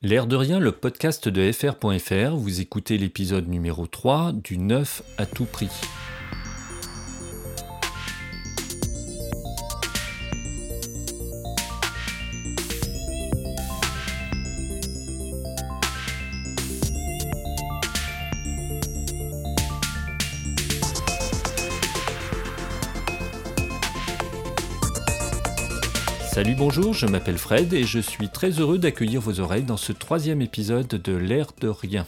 L'air de rien, le podcast de fr.fr, vous écoutez l'épisode numéro 3 du 9 à tout prix. Salut, bonjour, je m'appelle Fred et je suis très heureux d'accueillir vos oreilles dans ce troisième épisode de L'air de rien.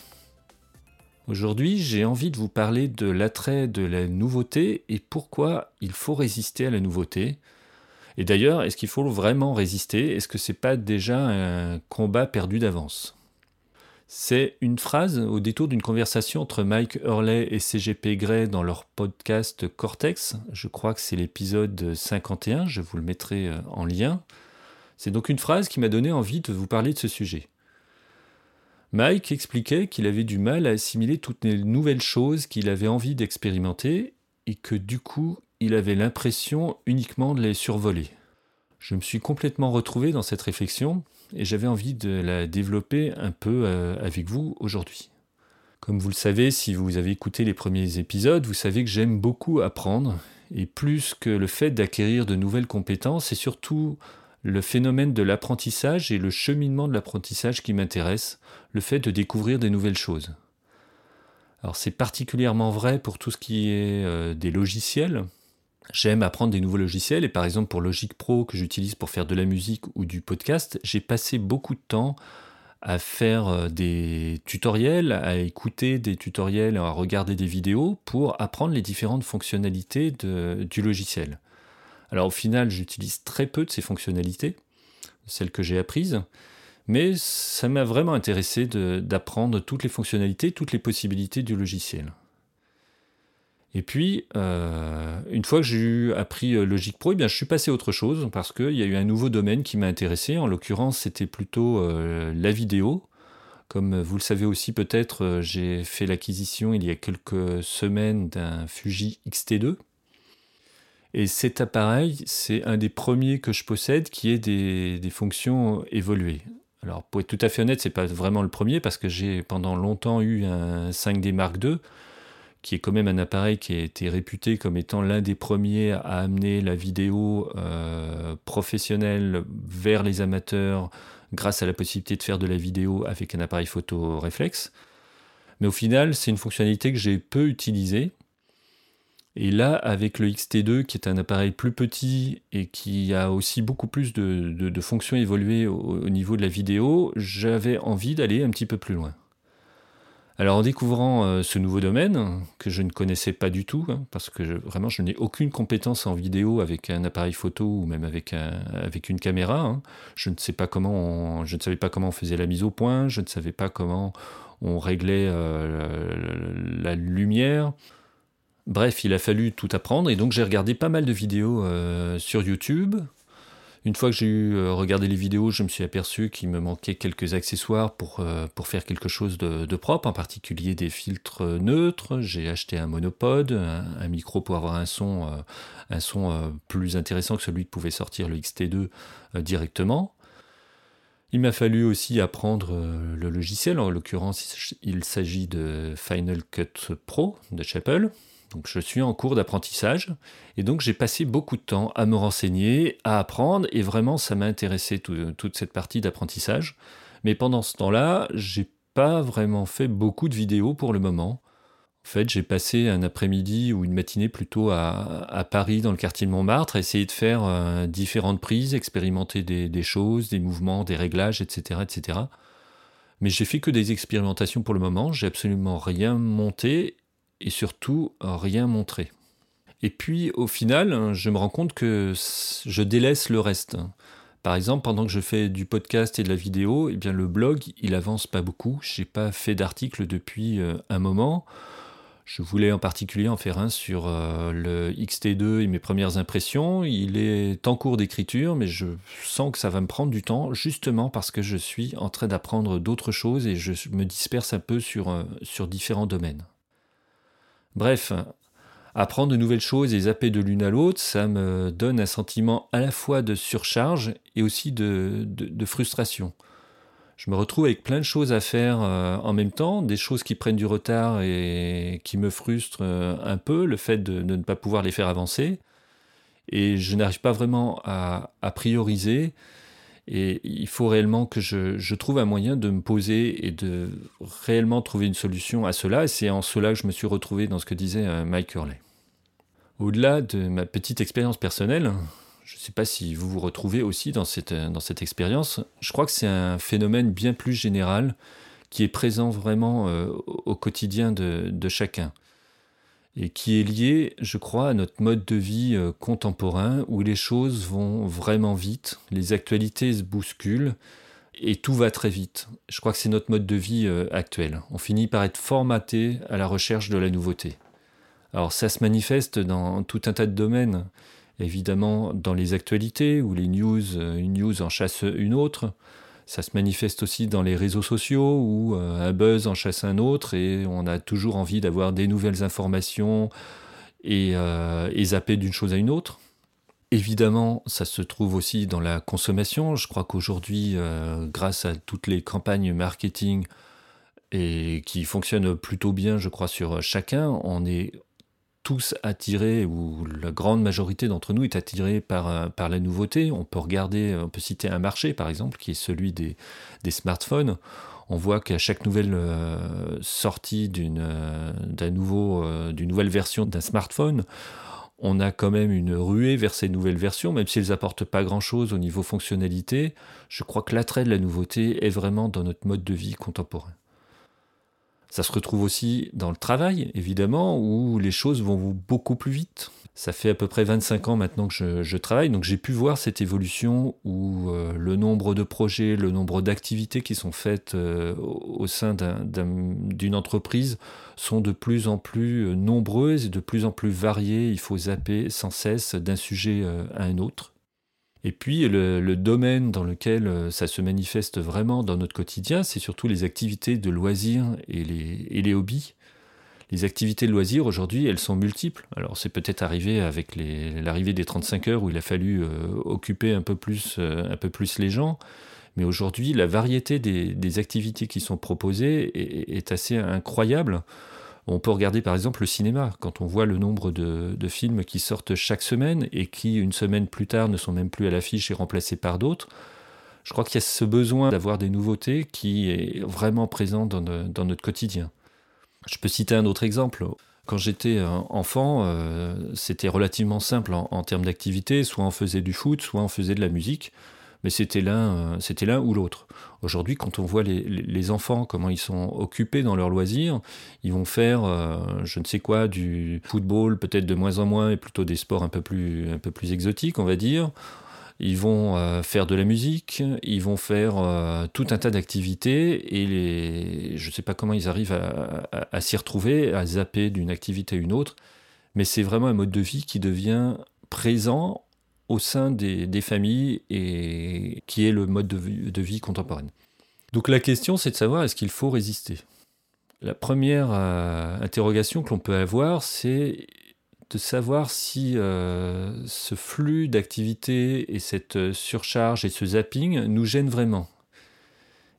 Aujourd'hui, j'ai envie de vous parler de l'attrait de la nouveauté et pourquoi il faut résister à la nouveauté. Et d'ailleurs, est-ce qu'il faut vraiment résister? Est-ce que c'est pas déjà un combat perdu d'avance? C'est une phrase au détour d'une conversation entre Mike Hurley et CGP Grey dans leur podcast Cortex. Je crois que c'est l'épisode 51, je vous le mettrai euh, en lien. C'est donc une phrase qui m'a donné envie de vous parler de ce sujet. Mike expliquait qu'il avait du mal à assimiler toutes les nouvelles choses qu'il avait envie d'expérimenter et que du coup, il avait l'impression uniquement de les survoler. Je me suis complètement retrouvé dans cette réflexion et j'avais envie de la développer un peu euh, avec vous aujourd'hui. Comme vous le savez, si vous avez écouté les premiers épisodes, vous savez que j'aime beaucoup apprendre, et plus que le fait d'acquérir de nouvelles compétences, c'est surtout le phénomène de l'apprentissage et le cheminement de l'apprentissage qui m'intéresse, le fait de découvrir des nouvelles choses. Alors c'est particulièrement vrai pour tout ce qui est euh, des logiciels, J'aime apprendre des nouveaux logiciels et par exemple pour Logic Pro que j'utilise pour faire de la musique ou du podcast, j'ai passé beaucoup de temps à faire euh, des tutoriels, à écouter des tutoriels, à regarder des vidéos pour apprendre les différentes fonctionnalités du logiciel. Alors au final, j'utilise très peu de ces fonctionnalités, celles que j'ai apprises, mais ça m'a vraiment intéressé d'apprendre toutes les fonctionnalités, toutes les possibilités du logiciel. Et puis, euh, une fois que j'ai appris euh, Logic Pro, eh bien, je suis passé à autre chose parce qu'il y a eu un nouveau domaine qui m'a intéressé. En l'occurrence, c'était plutôt euh, la vidéo. Comme vous le savez aussi peut-être, j'ai fait l'acquisition il y a quelques semaines d'un Fuji X-T2. Et cet appareil, c'est un des premiers que je possède qui ait des, des fonctions évoluées. Alors pour être tout à fait honnête, c'est pas vraiment le premier parce que j'ai pendant longtemps eu un 5D Mark II qui est quand même un appareil qui a été réputé comme étant l'un des premiers à amener la vidéo euh, professionnelle vers les amateurs grâce à la possibilité de faire de la vidéo avec un appareil photo réflexe. Mais au final, c'est une fonctionnalité que j'ai peu utilisée. Et là, avec le XT2, qui est un appareil plus petit et qui a aussi beaucoup plus de, fonctions évoluées au niveau de la vidéo, j'avais envie d'aller un petit peu plus loin. Alors en découvrant euh, ce nouveau domaine que je ne connaissais pas du tout, hein, parce que vraiment je n'ai aucune compétence en vidéo avec un appareil photo ou même avec, une caméra, hein. je ne sais pas comment je ne savais pas comment on faisait la mise au point, je ne savais pas comment on réglait euh, la, lumière. Bref, il a fallu tout apprendre et donc j'ai regardé pas mal de vidéos euh, sur YouTube une fois que j'ai eu euh, regardé les vidéos, je me suis aperçu qu'il me manquait quelques accessoires pour, euh, faire quelque chose de, propre, en particulier des filtres neutres. J'ai acheté un monopode, un, micro pour avoir un son, euh, un son plus intéressant que celui que pouvait sortir le XT2 directement. Il m'a fallu aussi apprendre le logiciel, en l'occurrence il s'agit de Final Cut Pro de Chapel, donc je suis en cours d'apprentissage et donc j'ai passé beaucoup de temps à me renseigner, à apprendre et vraiment ça m'a intéressé toute cette partie d'apprentissage. Mais pendant ce temps-là, j'ai pas vraiment fait beaucoup de vidéos pour le moment. En fait, j'ai passé un après-midi ou une matinée plutôt à, Paris, dans le quartier de Montmartre, à essayer de faire euh, différentes prises, expérimenter des, des, choses, des mouvements, des réglages, etc., etc. Mais j'ai fait que des expérimentations pour le moment. J'ai absolument rien monté et surtout rien montrer. Et puis au final, je me rends compte que je délaisse le reste. Par exemple, pendant que je fais du podcast et de la vidéo, eh bien le blog, il avance pas beaucoup. J'ai pas fait d'article depuis euh, un moment. Je voulais en particulier en faire un sur euh, le XT2 et mes premières impressions. Il est en cours d'écriture, mais je sens que ça va me prendre du temps, justement parce que je suis en train d'apprendre d'autres choses et je me disperse un peu sur, euh, sur différents domaines. Bref, apprendre de nouvelles choses et zapper de l'une à l'autre, ça me donne un sentiment à la fois de surcharge et aussi de, frustration. je me retrouve avec plein de choses à faire en même temps, des choses qui prennent du retard et qui me frustrent un peu, le fait de, ne pas pouvoir les faire avancer. Et je n'arrive pas vraiment à, prioriser. Et il faut réellement que je, trouve un moyen de me poser et de réellement trouver une solution à cela. Et c'est en cela que je me suis retrouvé dans ce que disait Mike Hurley. Au-delà de ma petite expérience personnelle, je ne sais pas si vous vous retrouvez aussi dans cette, dans cette expérience, je crois que c'est un phénomène bien plus général qui est présent vraiment euh, au quotidien de, chacun et qui est lié, je crois, à notre mode de vie euh, contemporain où les choses vont vraiment vite, les actualités se bousculent et tout va très vite. Je crois que c'est notre mode de vie euh, actuel. On finit par être formaté à la recherche de la nouveauté. Alors ça se manifeste dans tout un tas de domaines, évidemment dans les actualités où les news, euh, une news en chasse une autre. Ça se manifeste aussi dans les réseaux sociaux où euh, un buzz en chasse un autre et on a toujours envie d'avoir des nouvelles informations et, euh, et zapper d'une chose à une autre. Évidemment, ça se trouve aussi dans la consommation. Je crois qu'aujourd'hui, grâce à toutes les campagnes marketing et qui fonctionnent plutôt bien, je crois, sur chacun, on est tous attirés, ou la grande majorité d'entre nous est attirée par, euh, la nouveauté. On peut regarder, on peut citer un marché par exemple, qui est celui des, smartphones. On voit qu'à chaque nouvelle euh, sortie d'une euh, d'un nouveau, nouvelle version d'un smartphone, on a quand même une ruée vers ces nouvelles versions, même si elles apportent pas grand-chose au niveau fonctionnalité. Je crois que l'attrait de la nouveauté est vraiment dans notre mode de vie contemporain. Ça se retrouve aussi dans le travail, évidemment, où les choses vont beaucoup plus vite. Ça fait à peu près 25 ans maintenant que je, travaille, donc j'ai pu voir cette évolution où euh, le nombre de projets, le nombre d'activités qui sont faites euh, au sein d'une entreprise sont de plus en plus euh, nombreuses et de plus en plus variées. Il faut zapper sans cesse d'un sujet à un autre. Et puis le, domaine dans lequel euh, ça se manifeste vraiment dans notre quotidien, c'est surtout les activités de loisirs et les, hobbies. Les activités de loisirs aujourd'hui, elles sont multiples. Alors c'est peut-être arrivé avec l'arrivée des 35 heures où il a fallu euh, occuper un peu, plus, euh, un peu plus les gens. Mais aujourd'hui, la variété des, activités qui sont proposées est assez incroyable. On peut regarder par exemple le cinéma, quand on voit le nombre de, films qui sortent chaque semaine et qui, une semaine plus tard, ne sont même plus à l'affiche et remplacés par d'autres. Je crois qu'il y a ce besoin d'avoir des nouveautés qui est vraiment présent dans, notre quotidien. Je peux citer un autre exemple. Quand j'étais euh, enfant, euh, c'était relativement simple en, en termes d'activité. Soit on faisait du foot, soit on faisait de la musique mais c'était l'un, euh, c'était l'un ou l'autre. Aujourd'hui, quand on voit les, enfants, comment ils sont occupés dans leurs loisirs, ils vont faire, euh, je ne sais quoi, du football, peut-être de moins en moins, et plutôt des sports un peu plus, un peu plus exotiques, on va dire. Ils vont euh, faire de la musique, ils vont faire tout un tas d'activités, et je ne sais pas comment ils arrivent à s'y retrouver, à zapper d'une activité à une autre, mais c'est vraiment un mode de vie qui devient présent au sein des, familles et qui est le mode de vie, de vie contemporaine. Donc la question, c'est de savoir est-ce qu'il faut résister? La première euh, interrogation que l'on peut avoir, c'est de savoir si euh, ce flux d'activité et cette euh, surcharge et ce zapping nous gênent vraiment.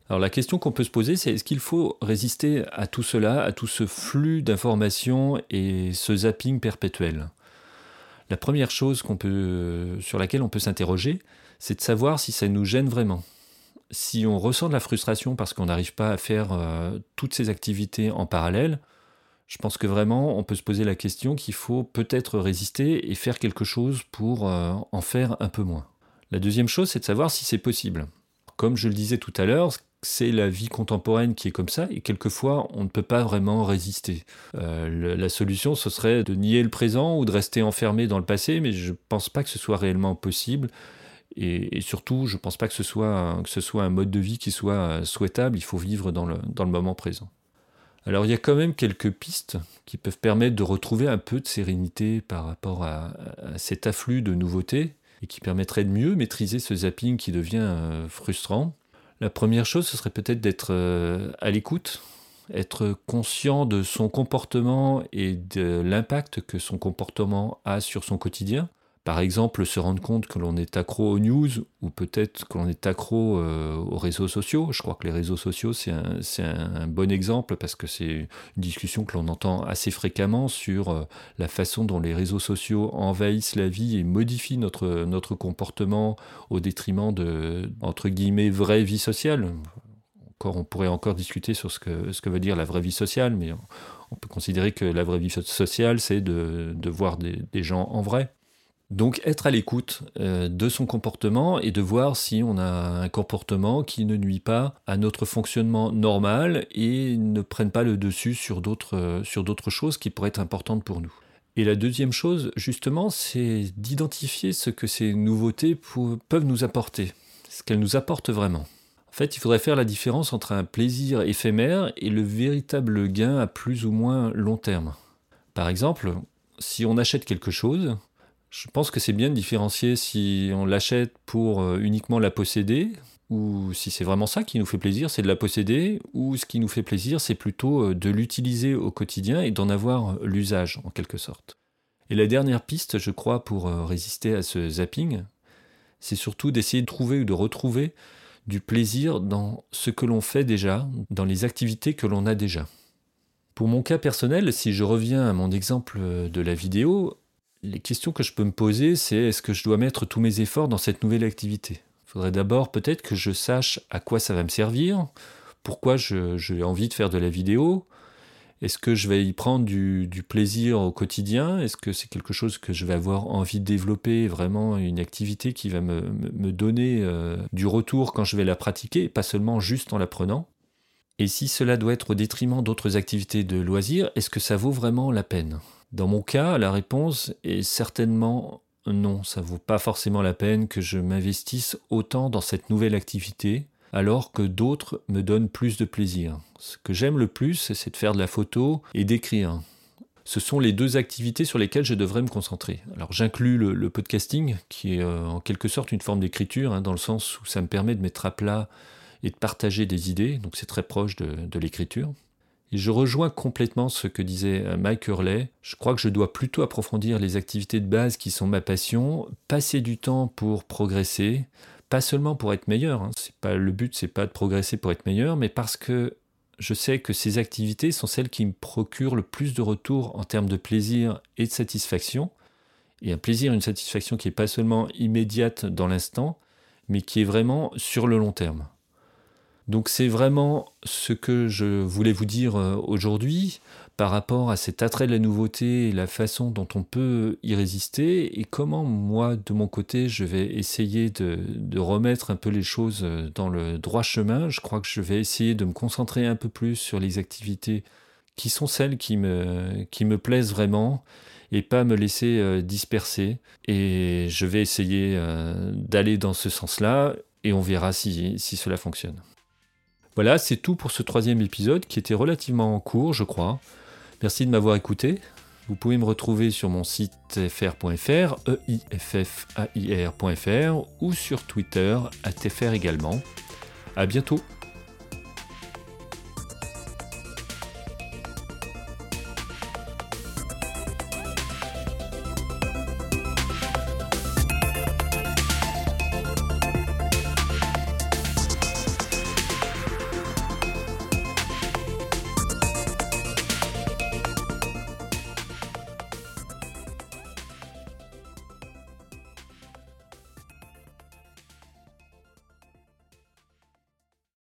Alors la question qu'on peut se poser, c'est est-ce qu'il faut résister à tout cela, à tout ce flux d'informations et ce zapping perpétuel? La première chose peut, sur laquelle on peut s'interroger, c'est de savoir si ça nous gêne vraiment. Si on ressent de la frustration parce qu'on n'arrive pas à faire euh, toutes ces activités en parallèle, je pense que vraiment on peut se poser la question qu'il faut peut-être résister et faire quelque chose pour euh, en faire un peu moins. La deuxième chose, c'est de savoir si c'est possible. Comme je le disais tout à l'heure, c'est la vie contemporaine qui est comme ça, et quelquefois on ne peut pas vraiment résister. Euh, la solution, ce serait de nier le présent ou de rester enfermé dans le passé, mais je ne pense pas que ce soit réellement possible. Et, surtout, je ne pense pas que ce, soit un, mode de vie qui soit euh, souhaitable, il faut vivre dans le, dans le moment présent. Alors il y a quand même quelques pistes qui peuvent permettre de retrouver un peu de sérénité par rapport à, cet afflux de nouveautés et qui permettraient de mieux maîtriser ce zapping qui devient euh, frustrant. La première chose, ce serait peut-être d'être euh, à l'écoute, être conscient de son comportement et de l'impact que son comportement a sur son quotidien. Par exemple, se rendre compte que l'on est accro aux news ou peut-être que l'on est accro euh, aux réseaux sociaux. Je crois que les réseaux sociaux, c'est un, bon exemple parce que c'est une discussion que l'on entend assez fréquemment sur euh, la façon dont les réseaux sociaux envahissent la vie et modifient notre, notre comportement au détriment de, entre guillemets, vraie vie sociale. Encore, on pourrait encore discuter sur ce que, ce que veut dire la vraie vie sociale, mais on, peut considérer que la vraie vie sociale, c'est de, voir des gens en vrai. Donc être à l'écoute euh, de son comportement et de voir si on a un comportement qui ne nuit pas à notre fonctionnement normal et ne prenne pas le dessus sur d'autres euh, sur d'autres choses qui pourraient être importantes pour nous. Et la deuxième chose, justement, c'est d'identifier ce que ces nouveautés peuvent nous apporter, ce qu'elles nous apportent vraiment. En fait, il faudrait faire la différence entre un plaisir éphémère et le véritable gain à plus ou moins long terme. Par exemple, si on achète quelque chose, je pense que c'est bien de différencier si on l'achète pour euh, uniquement la posséder, ou si c'est vraiment ça qui nous fait plaisir, c'est de la posséder, ou ce qui nous fait plaisir, c'est plutôt euh, de l'utiliser au quotidien et d'en avoir l'usage en quelque sorte. Et la dernière piste, je crois, pour euh, résister à ce zapping, c'est surtout d'essayer de trouver ou de retrouver du plaisir dans ce que l'on fait déjà, dans les activités que l'on a déjà. Pour mon cas personnel, si je reviens à mon exemple de la vidéo, les questions que je peux me poser, c'est est-ce que je dois mettre tous mes efforts dans cette nouvelle activité? Il faudrait d'abord peut-être que je sache à quoi ça va me servir, pourquoi j'ai envie de faire de la vidéo, est-ce que je vais y prendre du, plaisir au quotidien Est-ce que c'est quelque chose que je vais avoir envie de développer, vraiment une activité qui va me, donner euh, du retour quand je vais la pratiquer, pas seulement juste en l'apprenant Et si cela doit être au détriment d'autres activités de loisirs, est-ce que ça vaut vraiment la peine? Dans mon cas, la réponse est certainement non, ça vaut pas forcément la peine que je m'investisse autant dans cette nouvelle activité alors que d'autres me donnent plus de plaisir. Ce que j'aime le plus, c'est de faire de la photo et d'écrire. Ce sont les deux activités sur lesquelles je devrais me concentrer. Alors j'inclus le, podcasting, qui est euh, en quelque sorte une forme d'écriture, hein, dans le sens où ça me permet de mettre à plat et de partager des idées, donc c'est très proche de l'écriture. Et je rejoins complètement ce que disait euh, Mike Hurley. Je crois que je dois plutôt approfondir les activités de base qui sont ma passion, passer du temps pour progresser, pas seulement pour être meilleur. Hein. C'est pas le but, c'est pas de progresser pour être meilleur, mais parce que je sais que ces activités sont celles qui me procurent le plus de retours en termes de plaisir et de satisfaction. Et un plaisir, une satisfaction qui n'est pas seulement immédiate dans l'instant, mais qui est vraiment sur le long terme. Donc c'est vraiment ce que je voulais vous dire euh, aujourd'hui par rapport à cet attrait de la nouveauté et la façon dont on peut y résister et comment moi de mon côté je vais essayer de, remettre un peu les choses euh, dans le droit chemin. Je crois que je vais essayer de me concentrer un peu plus sur les activités qui sont celles qui me, plaisent vraiment et pas me laisser euh, disperser. Et je vais essayer d'aller dans ce sens-là et on verra si cela fonctionne. Voilà, c'est tout pour ce troisième épisode qui était relativement court, je crois. Merci de m'avoir écouté. Vous pouvez me retrouver sur mon site fr.fr, eifffair.fr ou sur Twitter à tfr également. À bientôt.